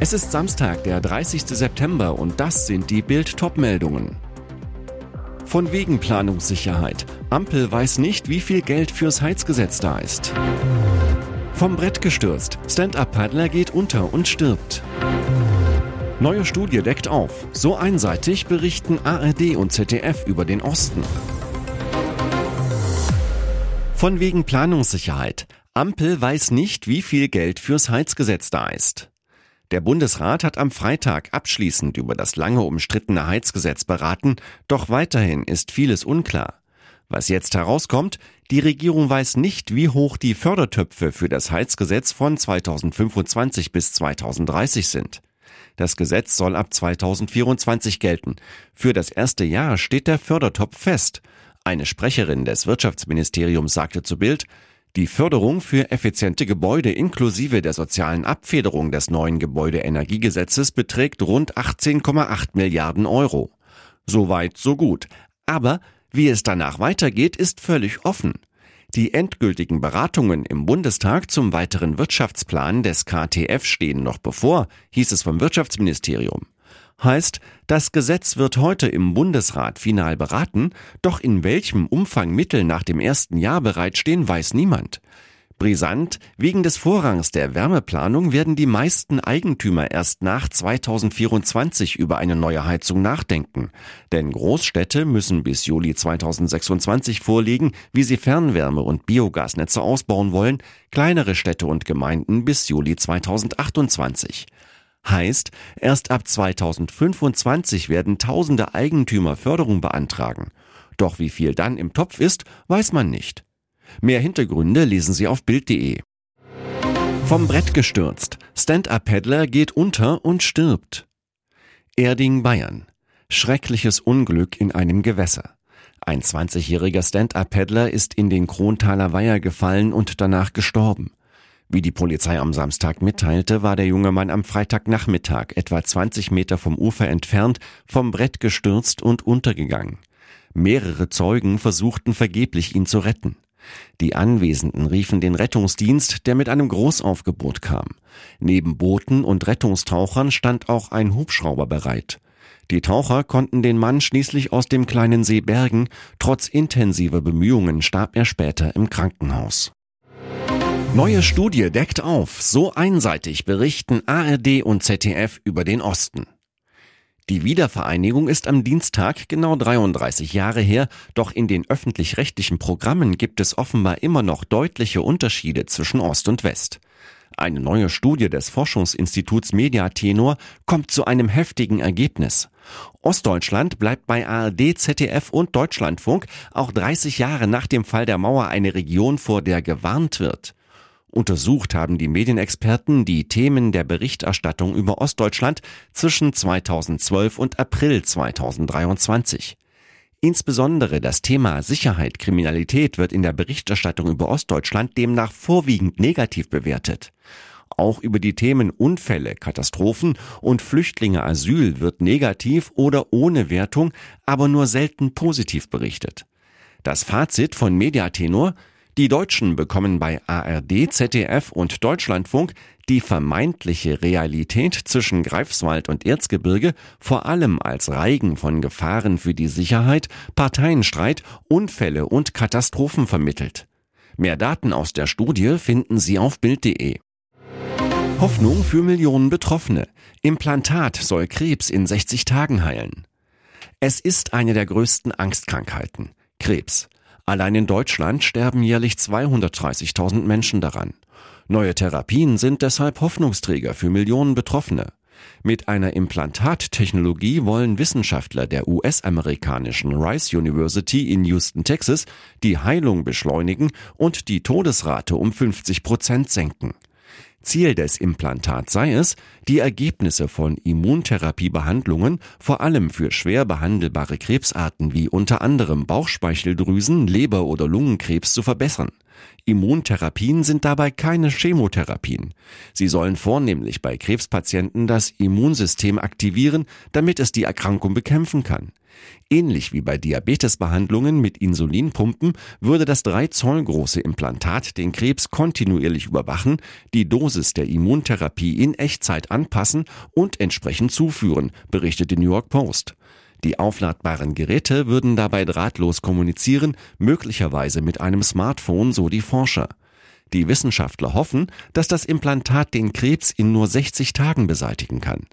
Es ist Samstag, der 30. September und das sind die Bild-Top-Meldungen. Von wegen Planungssicherheit. Ampel weiß nicht, wie viel Geld fürs Heizgesetz da ist. Vom Brett gestürzt. Stand-up-Paddler geht unter und stirbt. Neue Studie deckt auf. So einseitig berichten ARD und ZDF über den Osten. Von wegen Planungssicherheit. Ampel weiß nicht, wie viel Geld fürs Heizgesetz da ist. Der Bundesrat hat am Freitag abschließend über das lange umstrittene Heizgesetz beraten, doch weiterhin ist vieles unklar. Was jetzt herauskommt, die Regierung weiß nicht, wie hoch die Fördertöpfe für das Heizgesetz von 2025 bis 2030 sind. Das Gesetz soll ab 2024 gelten. Für das erste Jahr steht der Fördertopf fest. Eine Sprecherin des Wirtschaftsministeriums sagte zu Bild, die Förderung für effiziente Gebäude inklusive der sozialen Abfederung des neuen Gebäudeenergiegesetzes beträgt rund 18,8 Milliarden Euro. Soweit, so gut. Aber wie es danach weitergeht, ist völlig offen. Die endgültigen Beratungen im Bundestag zum weiteren Wirtschaftsplan des KTF stehen noch bevor, hieß es vom Wirtschaftsministerium. Heißt, das Gesetz wird heute im Bundesrat final beraten, doch in welchem Umfang Mittel nach dem ersten Jahr bereitstehen, weiß niemand. Brisant, wegen des Vorrangs der Wärmeplanung werden die meisten Eigentümer erst nach 2024 über eine neue Heizung nachdenken. Denn Großstädte müssen bis Juli 2026 vorlegen, wie sie Fernwärme- und Biogasnetze ausbauen wollen, kleinere Städte und Gemeinden bis Juli 2028. Heißt, erst ab 2025 werden tausende Eigentümer Förderung beantragen. Doch wie viel dann im Topf ist, weiß man nicht. Mehr Hintergründe lesen Sie auf Bild.de. Vom Brett gestürzt. Stand-up-Paddler geht unter und stirbt. Erding, Bayern. Schreckliches Unglück in einem Gewässer. Ein 20-jähriger Stand-up-Paddler ist in den Krontaler Weiher gefallen und danach gestorben. Wie die Polizei am Samstag mitteilte, war der junge Mann am Freitagnachmittag etwa 20 Meter vom Ufer entfernt vom Brett gestürzt und untergegangen. Mehrere Zeugen versuchten vergeblich, ihn zu retten. Die Anwesenden riefen den Rettungsdienst, der mit einem Großaufgebot kam. Neben Booten und Rettungstauchern stand auch ein Hubschrauber bereit. Die Taucher konnten den Mann schließlich aus dem kleinen See bergen, trotz intensiver Bemühungen starb er später im Krankenhaus. Neue Studie deckt auf, so einseitig berichten ARD und ZDF über den Osten. Die Wiedervereinigung ist am Dienstag genau 33 Jahre her, doch in den öffentlich-rechtlichen Programmen gibt es offenbar immer noch deutliche Unterschiede zwischen Ost und West. Eine neue Studie des Forschungsinstituts Mediatenor kommt zu einem heftigen Ergebnis. Ostdeutschland bleibt bei ARD, ZDF und Deutschlandfunk auch 30 Jahre nach dem Fall der Mauer eine Region, vor der gewarnt wird. Untersucht haben die Medienexperten die Themen der Berichterstattung über Ostdeutschland zwischen 2012 und April 2023. Insbesondere das Thema Sicherheit, Kriminalität wird in der Berichterstattung über Ostdeutschland demnach vorwiegend negativ bewertet. Auch über die Themen Unfälle, Katastrophen und Flüchtlinge Asyl wird negativ oder ohne Wertung, aber nur selten positiv berichtet. Das Fazit von Mediatenor die Deutschen bekommen bei ARD, ZDF und Deutschlandfunk die vermeintliche Realität zwischen Greifswald und Erzgebirge vor allem als Reigen von Gefahren für die Sicherheit, Parteienstreit, Unfälle und Katastrophen vermittelt. Mehr Daten aus der Studie finden Sie auf Bild.de. Hoffnung für Millionen Betroffene. Implantat soll Krebs in 60 Tagen heilen. Es ist eine der größten Angstkrankheiten. Krebs. Allein in Deutschland sterben jährlich 230.000 Menschen daran. Neue Therapien sind deshalb Hoffnungsträger für Millionen Betroffene. Mit einer Implantattechnologie wollen Wissenschaftler der US-amerikanischen Rice University in Houston, Texas, die Heilung beschleunigen und die Todesrate um 50 Prozent senken. Ziel des Implantats sei es, die Ergebnisse von Immuntherapiebehandlungen vor allem für schwer behandelbare Krebsarten wie unter anderem Bauchspeicheldrüsen, Leber- oder Lungenkrebs zu verbessern. Immuntherapien sind dabei keine Chemotherapien. Sie sollen vornehmlich bei Krebspatienten das Immunsystem aktivieren, damit es die Erkrankung bekämpfen kann. Ähnlich wie bei Diabetesbehandlungen mit Insulinpumpen würde das 3 Zoll große Implantat den Krebs kontinuierlich überwachen, die Dosis der Immuntherapie in Echtzeit anpassen und entsprechend zuführen, berichtet die New York Post. Die aufladbaren Geräte würden dabei drahtlos kommunizieren, möglicherweise mit einem Smartphone, so die Forscher. Die Wissenschaftler hoffen, dass das Implantat den Krebs in nur 60 Tagen beseitigen kann.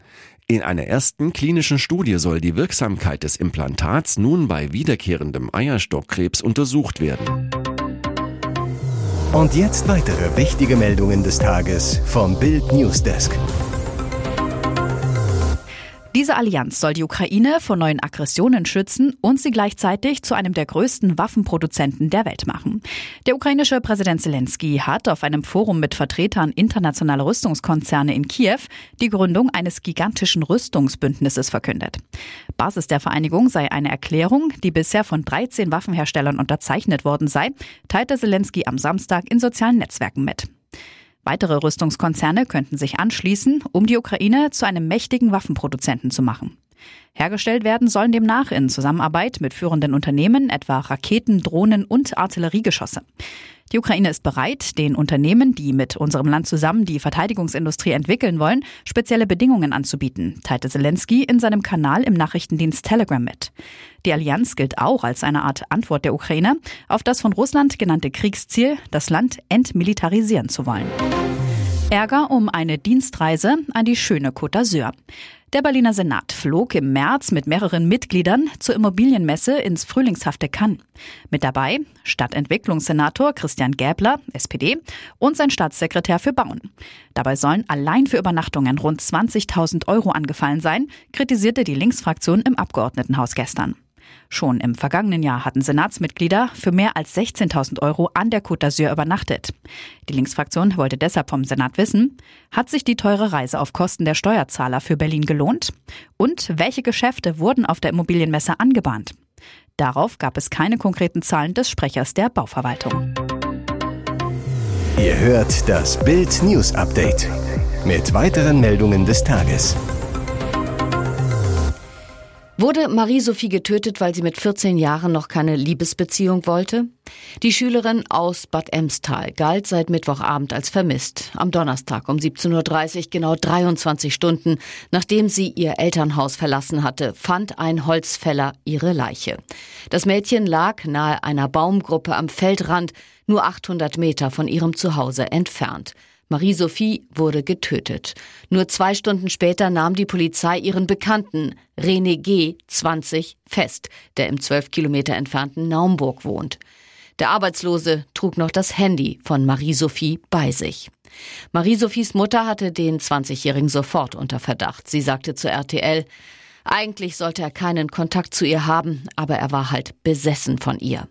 In einer ersten klinischen Studie soll die Wirksamkeit des Implantats nun bei wiederkehrendem Eierstockkrebs untersucht werden. Und jetzt weitere wichtige Meldungen des Tages vom Bild Newsdesk. Diese Allianz soll die Ukraine vor neuen Aggressionen schützen und sie gleichzeitig zu einem der größten Waffenproduzenten der Welt machen. Der ukrainische Präsident Zelensky hat auf einem Forum mit Vertretern internationaler Rüstungskonzerne in Kiew die Gründung eines gigantischen Rüstungsbündnisses verkündet. Basis der Vereinigung sei eine Erklärung, die bisher von 13 Waffenherstellern unterzeichnet worden sei, teilte Zelensky am Samstag in sozialen Netzwerken mit. Weitere Rüstungskonzerne könnten sich anschließen, um die Ukraine zu einem mächtigen Waffenproduzenten zu machen. Hergestellt werden sollen demnach in Zusammenarbeit mit führenden Unternehmen etwa Raketen, Drohnen und Artilleriegeschosse. Die Ukraine ist bereit, den Unternehmen, die mit unserem Land zusammen die Verteidigungsindustrie entwickeln wollen, spezielle Bedingungen anzubieten, teilte Zelensky in seinem Kanal im Nachrichtendienst Telegram mit. Die Allianz gilt auch als eine Art Antwort der Ukraine auf das von Russland genannte Kriegsziel, das Land entmilitarisieren zu wollen. Ärger um eine Dienstreise an die schöne Côte d'Azur. Der Berliner Senat flog im März mit mehreren Mitgliedern zur Immobilienmesse ins frühlingshafte Cannes. Mit dabei Stadtentwicklungssenator Christian Gäbler, SPD, und sein Staatssekretär für Bauen. Dabei sollen allein für Übernachtungen rund 20.000 Euro angefallen sein, kritisierte die Linksfraktion im Abgeordnetenhaus gestern. Schon im vergangenen Jahr hatten Senatsmitglieder für mehr als 16.000 Euro an der Côte d'Azur übernachtet. Die Linksfraktion wollte deshalb vom Senat wissen, hat sich die teure Reise auf Kosten der Steuerzahler für Berlin gelohnt? Und welche Geschäfte wurden auf der Immobilienmesse angebahnt? Darauf gab es keine konkreten Zahlen des Sprechers der Bauverwaltung. Ihr hört das Bild News Update mit weiteren Meldungen des Tages. Wurde Marie-Sophie getötet, weil sie mit 14 Jahren noch keine Liebesbeziehung wollte? Die Schülerin aus Bad Emstal galt seit Mittwochabend als vermisst. Am Donnerstag um 17.30 Uhr, genau 23 Stunden, nachdem sie ihr Elternhaus verlassen hatte, fand ein Holzfäller ihre Leiche. Das Mädchen lag nahe einer Baumgruppe am Feldrand, nur 800 Meter von ihrem Zuhause entfernt. Marie-Sophie wurde getötet. Nur zwei Stunden später nahm die Polizei ihren Bekannten, René G., 20, fest, der im zwölf Kilometer entfernten Naumburg wohnt. Der Arbeitslose trug noch das Handy von Marie-Sophie bei sich. Marie-Sophies Mutter hatte den 20-Jährigen sofort unter Verdacht. Sie sagte zu RTL, eigentlich sollte er keinen Kontakt zu ihr haben, aber er war halt besessen von ihr.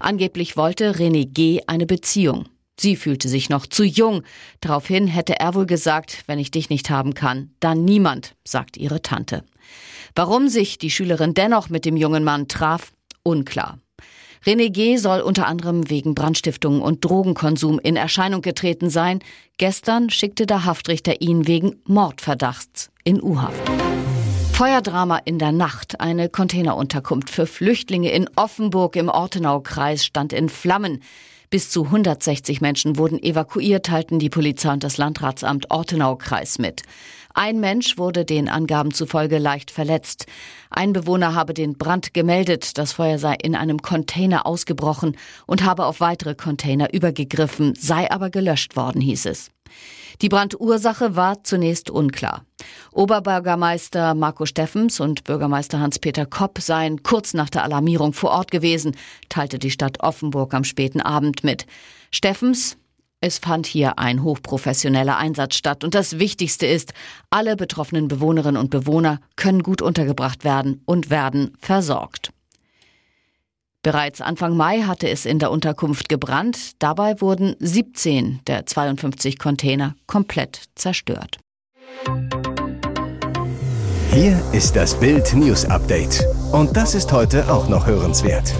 Angeblich wollte René G. eine Beziehung. Sie fühlte sich noch zu jung. Daraufhin hätte er wohl gesagt, wenn ich dich nicht haben kann, dann niemand, sagt ihre Tante. Warum sich die Schülerin dennoch mit dem jungen Mann traf, unklar. René G. soll unter anderem wegen Brandstiftung und Drogenkonsum in Erscheinung getreten sein. Gestern schickte der Haftrichter ihn wegen Mordverdachts in U-Haft. Feuerdrama in der Nacht. Eine Containerunterkunft für Flüchtlinge in Offenburg im Ortenaukreis stand in Flammen. Bis zu 160 Menschen wurden evakuiert, teilten die Polizei und das Landratsamt Ortenau-Kreis mit. Ein Mensch wurde den Angaben zufolge leicht verletzt. Ein Bewohner habe den Brand gemeldet, das Feuer sei in einem Container ausgebrochen und habe auf weitere Container übergegriffen, sei aber gelöscht worden, hieß es. Die Brandursache war zunächst unklar. Oberbürgermeister Marco Steffens und Bürgermeister Hans-Peter Kopp seien kurz nach der Alarmierung vor Ort gewesen, teilte die Stadt Offenburg am späten Abend mit. Steffens, Es fand hier ein hochprofessioneller Einsatz statt. Und das Wichtigste ist, alle betroffenen Bewohnerinnen und Bewohner können gut untergebracht werden und werden versorgt. Bereits Anfang Mai hatte es in der Unterkunft gebrannt. Dabei wurden 17 der 52 Container komplett zerstört. Hier ist das Bild News Update. Und das ist heute auch noch hörenswert.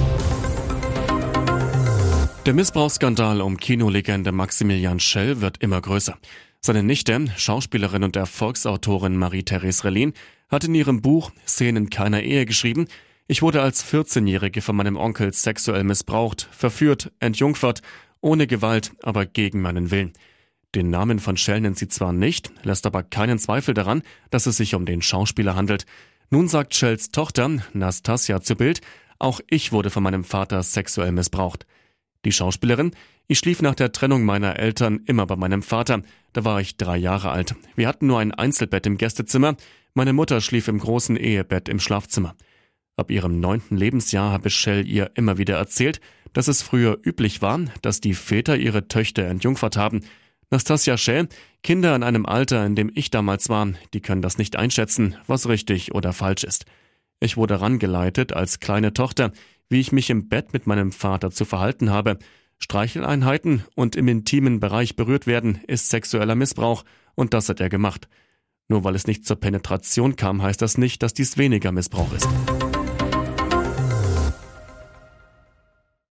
Der Missbrauchsskandal um Kinolegende Maximilian Schell wird immer größer. Seine Nichte, Schauspielerin und Erfolgsautorin Marie-Therese Relin, hat in ihrem Buch Szenen keiner Ehe geschrieben, ich wurde als 14-Jährige von meinem Onkel sexuell missbraucht, verführt, entjungfert, ohne Gewalt, aber gegen meinen Willen. Den Namen von Shell nennt sie zwar nicht, lässt aber keinen Zweifel daran, dass es sich um den Schauspieler handelt. Nun sagt Shells Tochter, Nastasia, zu Bild, auch ich wurde von meinem Vater sexuell missbraucht. Die Schauspielerin, ich schlief nach der Trennung meiner Eltern immer bei meinem Vater. Da war ich drei Jahre alt. Wir hatten nur ein Einzelbett im Gästezimmer. Meine Mutter schlief im großen Ehebett im Schlafzimmer. Ab ihrem neunten Lebensjahr habe Shell ihr immer wieder erzählt, dass es früher üblich war, dass die Väter ihre Töchter entjungfert haben. Nastasia Shell, Kinder in einem Alter, in dem ich damals war, die können das nicht einschätzen, was richtig oder falsch ist. Ich wurde rangeleitet als kleine Tochter, wie ich mich im Bett mit meinem Vater zu verhalten habe. Streicheleinheiten und im intimen Bereich berührt werden ist sexueller Missbrauch und das hat er gemacht. Nur weil es nicht zur Penetration kam, heißt das nicht, dass dies weniger Missbrauch ist.